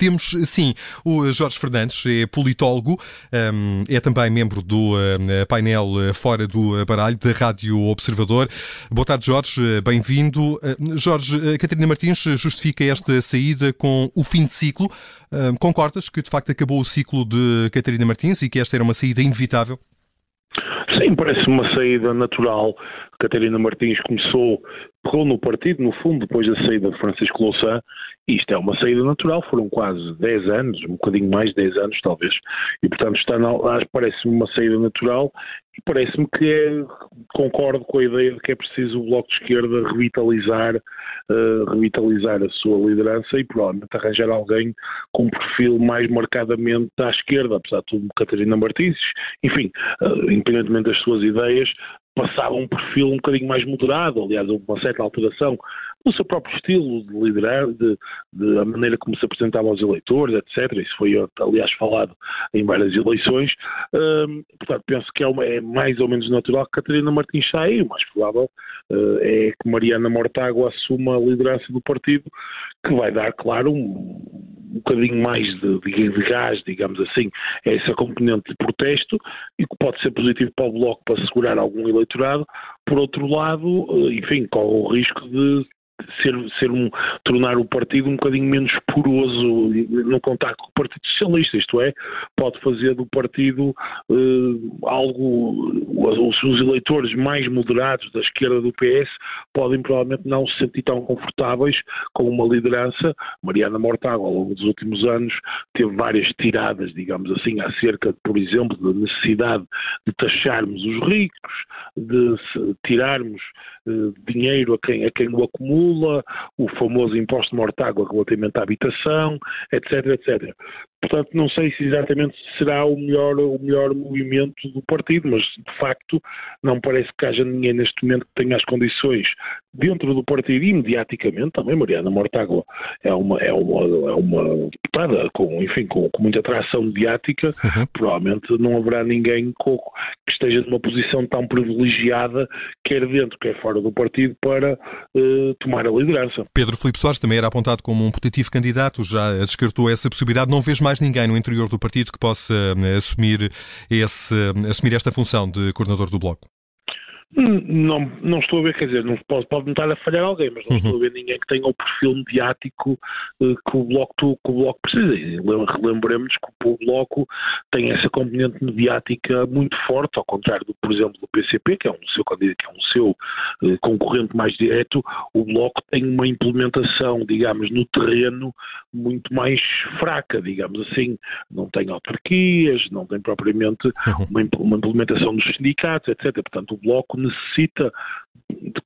temos, sim, o Jorge Fernandes, é politólogo, hum, é também membro do hum, painel Fora do Baralho, da Rádio Observador. Boa tarde, Jorge, bem-vindo. Hum, Jorge, Catarina Martins justifica esta saída com o fim de ciclo. Concordas que, de facto, acabou o ciclo de Catarina Martins e que esta era uma saída inevitável? Sim, parece uma saída natural. Catarina Martins começou, pegou no partido, no fundo, depois da saída de Francisco Louçã, e isto é uma saída natural, foram quase 10 anos, um bocadinho mais de 10 anos talvez, e portanto está parece-me uma saída natural e parece-me que é, concordo com a ideia de que é preciso o Bloco de Esquerda revitalizar, uh, revitalizar a sua liderança e provavelmente arranjar alguém com um perfil mais marcadamente à esquerda, apesar de tudo Catarina Martins, enfim, uh, independentemente das suas ideias, passava um perfil um bocadinho mais moderado, aliás, houve uma certa alteração no seu próprio estilo de liderar, de, de, a maneira como se apresentava aos eleitores, etc. Isso foi, aliás, falado em várias eleições. Hum, portanto, penso que é, uma, é, mais ou menos natural que Catarina Martins saia, o mais provável uh, é que Mariana Mortágua assuma a liderança do partido, que vai dar, claro, um, um bocadinho mais de, de, de, gás, digamos assim, a essa componente de protesto e que pode ser positivo para o Bloco para segurar algum eleitorado. Por outro lado, eh, enfim, corre o risco de ser, ser um, tornar o partido um bocadinho menos poroso no contacto com o Partido Socialista, isto é, pode fazer do partido uh, algo, os, os eleitores mais moderados da esquerda do PS podem provavelmente não se sentir tão confortáveis com uma liderança. Mariana Mortágua, ao longo dos últimos anos, teve várias tiradas, digamos assim, acerca, por exemplo, da necessidade de taxarmos os ricos, de tirarmos uh, dinheiro a quem, a quem o acumula, Lula, o famoso imposto de mortágua relativamente à habitação, etc, etc. Portanto, não sei se exatamente será o melhor, o melhor movimento do partido, mas de facto não parece que haja ninguém neste momento que tenha as condições dentro do partido e mediaticamente também. Mariana Mortágua é uma, é uma, é uma deputada com, enfim, com, com muita atração mediática. Uhum. Provavelmente não haverá ninguém que esteja numa posição tão privilegiada, quer dentro, quer fora do partido, para uh, tomar a liderança. Pedro Filipe Soares também era apontado como um potentivo candidato, já descartou essa possibilidade. Não vês mais mais ninguém no interior do partido que possa eh, assumir, esse, assumir esta função de coordenador do Bloco? Não, não estou a ver, quer dizer, não pode, pode me estar a falhar alguém, mas não uhum. estou a ver ninguém que tenha o perfil mediático uh, que, o bloco, que o Bloco precisa. E relembremos que o Bloco tem essa componente mediática muito forte, ao contrário, do, por exemplo, do PCP, que é um seu, que é um seu uh, concorrente mais direto, o Bloco tem uma implementação, digamos, no terreno muito mais fraca, digamos assim. Não tem autarquias, não tem propriamente uhum. uma, uma implementação dos sindicatos, etc. Portanto, o Bloco necessita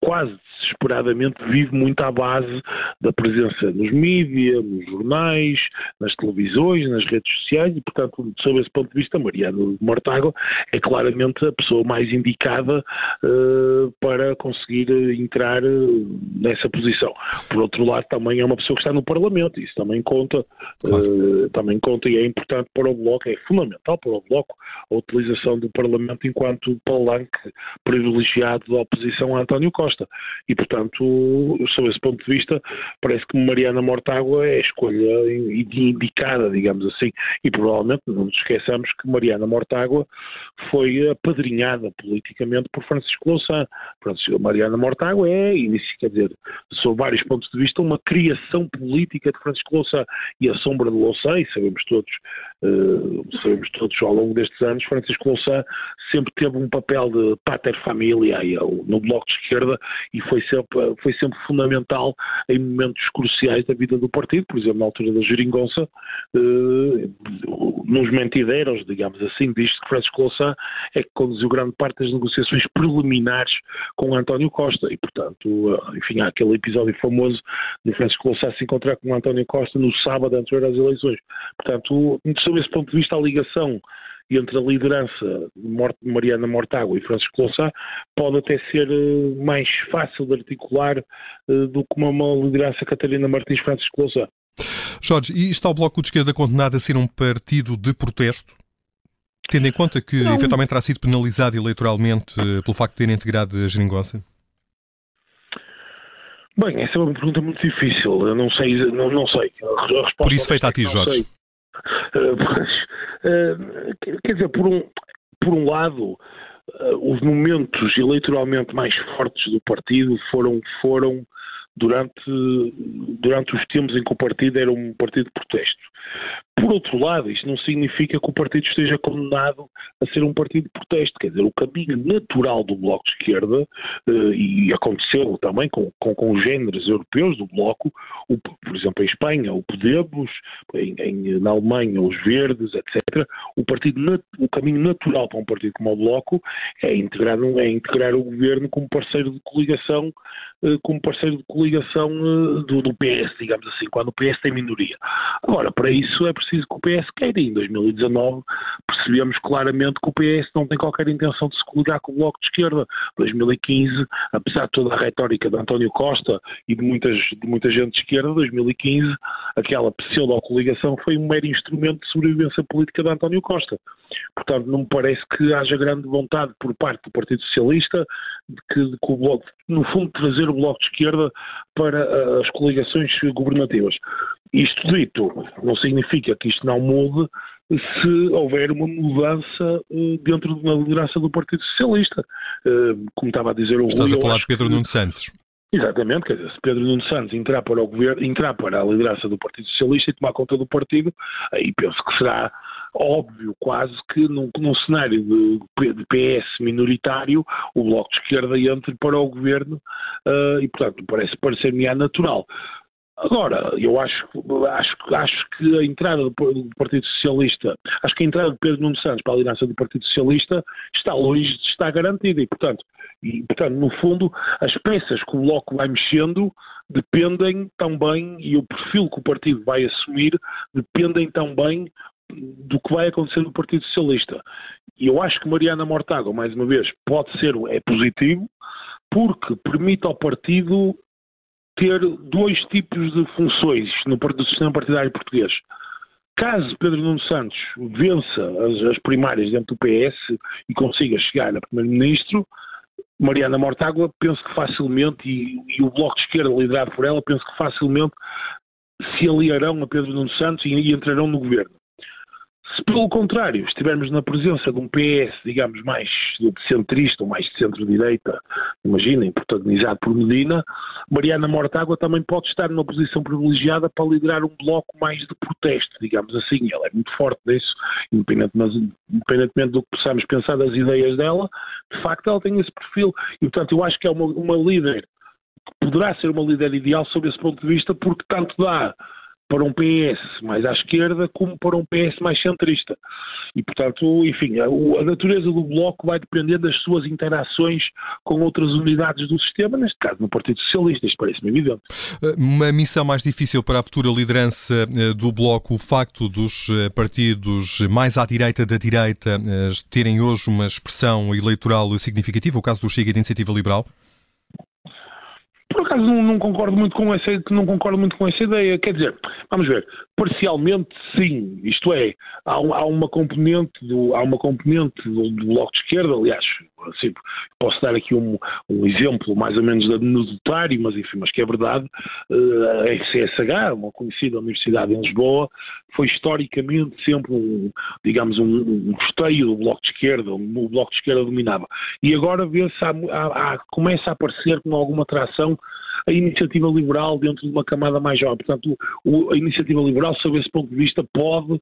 quase desesperadamente vive muito à base da presença nos mídias, nos jornais, nas televisões, nas redes sociais e, portanto, sob esse ponto de vista, Mariano Mortágua é claramente a pessoa mais indicada uh, para conseguir entrar uh, nessa posição. Por outro lado, também é uma pessoa que está no Parlamento, isso também conta, claro. uh, também conta e é importante para o Bloco, é fundamental para o Bloco a utilização do Parlamento enquanto palanque privilegiado da oposição a António Costa. E, portanto, sob esse ponto de vista, parece que Mariana Mortágua é a escolha indicada, digamos assim. E provavelmente não nos esqueçamos que Mariana Mortágua foi apadrinhada politicamente por Francisco Louçã. Francisco Mariana Mortágua é, quer dizer, sob vários pontos de vista, uma criação política de Francisco Louçã. E a sombra de Louçã, e sabemos todos, uh, sabemos todos ao longo destes anos, Francisco Louçã sempre teve um papel de pater família no Bloco de Esquerda e foi sempre, foi sempre fundamental em momentos cruciais da vida do partido, por exemplo, na altura da Geringonça, eh, nos mentideiros, digamos assim, visto que Francisco Louçã é que conduziu grande parte das negociações preliminares com António Costa e, portanto, eh, enfim, há aquele episódio famoso de Francisco Louçã se encontrar com António Costa no sábado anterior às eleições. Portanto, sob esse ponto de vista, a ligação entre a liderança de Mariana Mortágua e Francisco Louçã pode até ser eh, mais fácil de articular eh, do que uma liderança Catarina Martins Francisco Louçã. Jorge, e está o Bloco de Esquerda condenado a ser um partido de protesto? Tendo em conta que não. eventualmente terá sido penalizado eleitoralmente eh, pelo facto de ter integrado a geringonça? Bem, essa é uma pergunta muito difícil. Eu não sei, não, não sei. Por isso feita a ti, Jorge. Uh, uh, quer dizer, por um, por um lado, uh, os momentos eleitoralmente mais fortes do partido foram, foram durante, durante os tempos em que o partido era um partido de protesto. Por outro lado, isto não significa que o partido esteja condenado a ser um partido de protesto. Quer dizer, o caminho natural do Bloco de Esquerda, eh, e aconteceu também com, com, com os géneros europeus do Bloco, o, por exemplo, em Espanha, o Podemos, em, em, na Alemanha, os Verdes, etc. O, partido, o caminho natural para um partido como o Bloco é integrar, é integrar o governo como parceiro de coligação eh, como parceiro de coligação eh, do, do, PS, digamos assim, quando o PS tem minoria. Agora, para isso é preciso que o PS queira. Em 2019 percebemos claramente que o PS não tem qualquer intenção de se coligar com o Bloco de Esquerda. 2015, apesar de toda a retórica de António Costa e de, muitas, de muita gente de esquerda, 2015, aquela pseudo-coligação foi um mero instrumento de sobrevivência política de António Costa. Portanto, não me parece que haja grande vontade por parte do Partido Socialista de que, de que o Bloco, no fundo, trazer o Bloco de Esquerda para uh, as coligações governativas. Isto dito, não significa que isto não mude se houver uma mudança uh, dentro da liderança do Partido Socialista. Uh, como estava a dizer o Estás Rui, a falar de Pedro Nuno Santos. Exatamente, quer dizer, se Pedro Nuno Santos entrar para o governo, entrar para a liderança do Partido Socialista e tomar conta do partido, aí penso que será óbvio quase que num, num cenário de, de, PS minoritário o Bloco de Esquerda entre para o governo uh, e, portanto, parece parecer-me natural. Agora, eu acho, acho, acho que a entrada do, do, Partido Socialista, acho que a entrada de Pedro Nuno Santos para a liderança do Partido Socialista está longe de estar garantida e, portanto, e, portanto, no fundo, as peças que o Bloco vai mexendo dependem também, e o perfil que o partido vai assumir, dependem também do que vai acontecer no Partido Socialista. E eu acho que Mariana Mortágua, mais uma vez, pode ser, é positivo, porque permite ao partido ter dois tipos de funções no, sistema partidário português. Caso Pedro Nuno Santos vença as, as primárias dentro do PS e consiga chegar a primeiro-ministro, Mariana Mortágua penso que facilmente, e, e, o Bloco de Esquerda liderado por ela, penso que facilmente se aliarão a Pedro Nuno Santos e, e entrarão no governo. Se, pelo contrário, estivermos na presença de um PS, digamos, mais centrista ou mais de centro-direita, imaginem, protagonizado por Medina, Mariana Mortágua também pode estar numa posição privilegiada para liderar um bloco mais de protesto, digamos assim. Ela é muito forte nisso, independentemente, do que possamos pensar das ideias dela, de facto ela tem esse perfil. E, portanto, eu acho que é uma, uma líder poderá ser uma líder ideal sob esse ponto de vista, porque tanto dá para um PS mais à esquerda como para um PS mais centrista. E, portanto, enfim, a, a, natureza do Bloco vai depender das suas interações com outras unidades do sistema, neste caso no Partido Socialista, isto parece-me evidente. Uma missão mais difícil para a futura liderança eh, do Bloco, o facto dos eh, partidos mais à direita da direita eh, terem hoje uma expressão eleitoral significativa, o caso do Chega e da Iniciativa Liberal? Por acaso não, não, concordo muito com essa, não concordo muito com essa ideia. Quer dizer, vamos ver, parcialmente sim, isto é, há, há uma componente do, há uma componente do, do bloco de esquerda, aliás, assim, posso dar aqui um, um exemplo mais ou menos anedotário, mas enfim, mas que é verdade, uh, a RCSH, uma conhecida universidade em Lisboa, foi historicamente sempre um, digamos, um, um do bloco de esquerda, o bloco de esquerda dominava. E agora vê-se, começa a aparecer com alguma tração a iniciativa liberal dentro de uma camada mais jovem. Portanto, o, a iniciativa liberal, sob esse ponto de vista, pode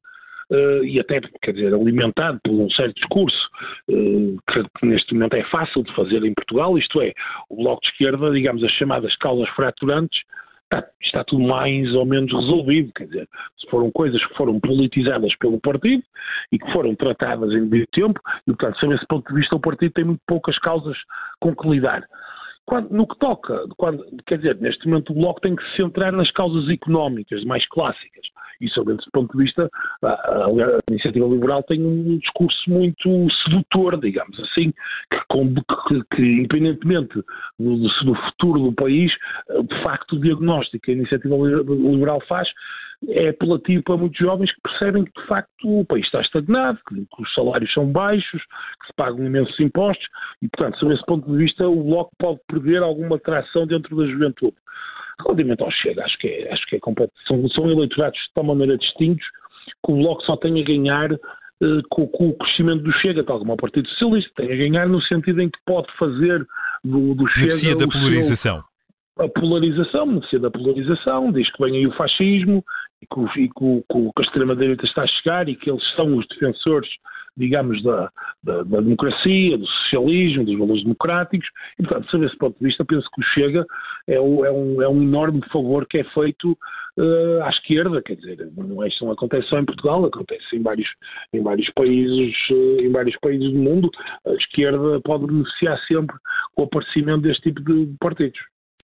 Uh, e até, quer dizer, alimentado por um certo discurso uh, que neste momento é fácil de fazer em Portugal, isto é, o Bloco de Esquerda, digamos, as chamadas causas fraturantes, está, está, tudo mais ou menos resolvido, quer dizer, se foram coisas que foram politizadas pelo partido e que foram tratadas em devido tempo, e portanto, sob esse ponto de vista, o partido tem muito poucas causas com que lidar. Quando, no que toca, quando, quer dizer, neste momento o Bloco tem que se centrar nas causas económicas mais clássicas. E, sob esse ponto de vista, a, a, a, iniciativa liberal tem um discurso muito sedutor, digamos assim, que, que, que independentemente do, do, futuro do país, de facto, o diagnóstico que a iniciativa liberal faz é apelativo para muitos jovens que percebem que, de facto, o país está estagnado, que, os salários são baixos, que se pagam imensos impostos e, portanto, sob esse ponto de vista, o Bloco pode perder alguma atração dentro da juventude. Relativamente ao Chega, acho que é, acho que é completo. São, são eleitorados de tal maneira distintos que o Bloco só tem a ganhar uh, com, com, o crescimento do Chega, tal como o Partido Socialista, tem a ganhar no sentido em que pode fazer do, do Chega. da polarização. Seu, a polarização, beneficia da polarização, diz que vem aí o fascismo e que, e que, que a extrema-direita está a chegar e que eles são os defensores, digamos, da, da, da, democracia, do socialismo, dos valores democráticos. E, portanto, sob esse ponto de vista, penso que o Chega é, o, é, um, é um, enorme favor que é feito uh, à esquerda, quer dizer, não, é, isto não acontece só em Portugal, acontece em vários, em vários países, uh, em vários países do mundo. A esquerda pode beneficiar sempre com o aparecimento deste tipo de partidos.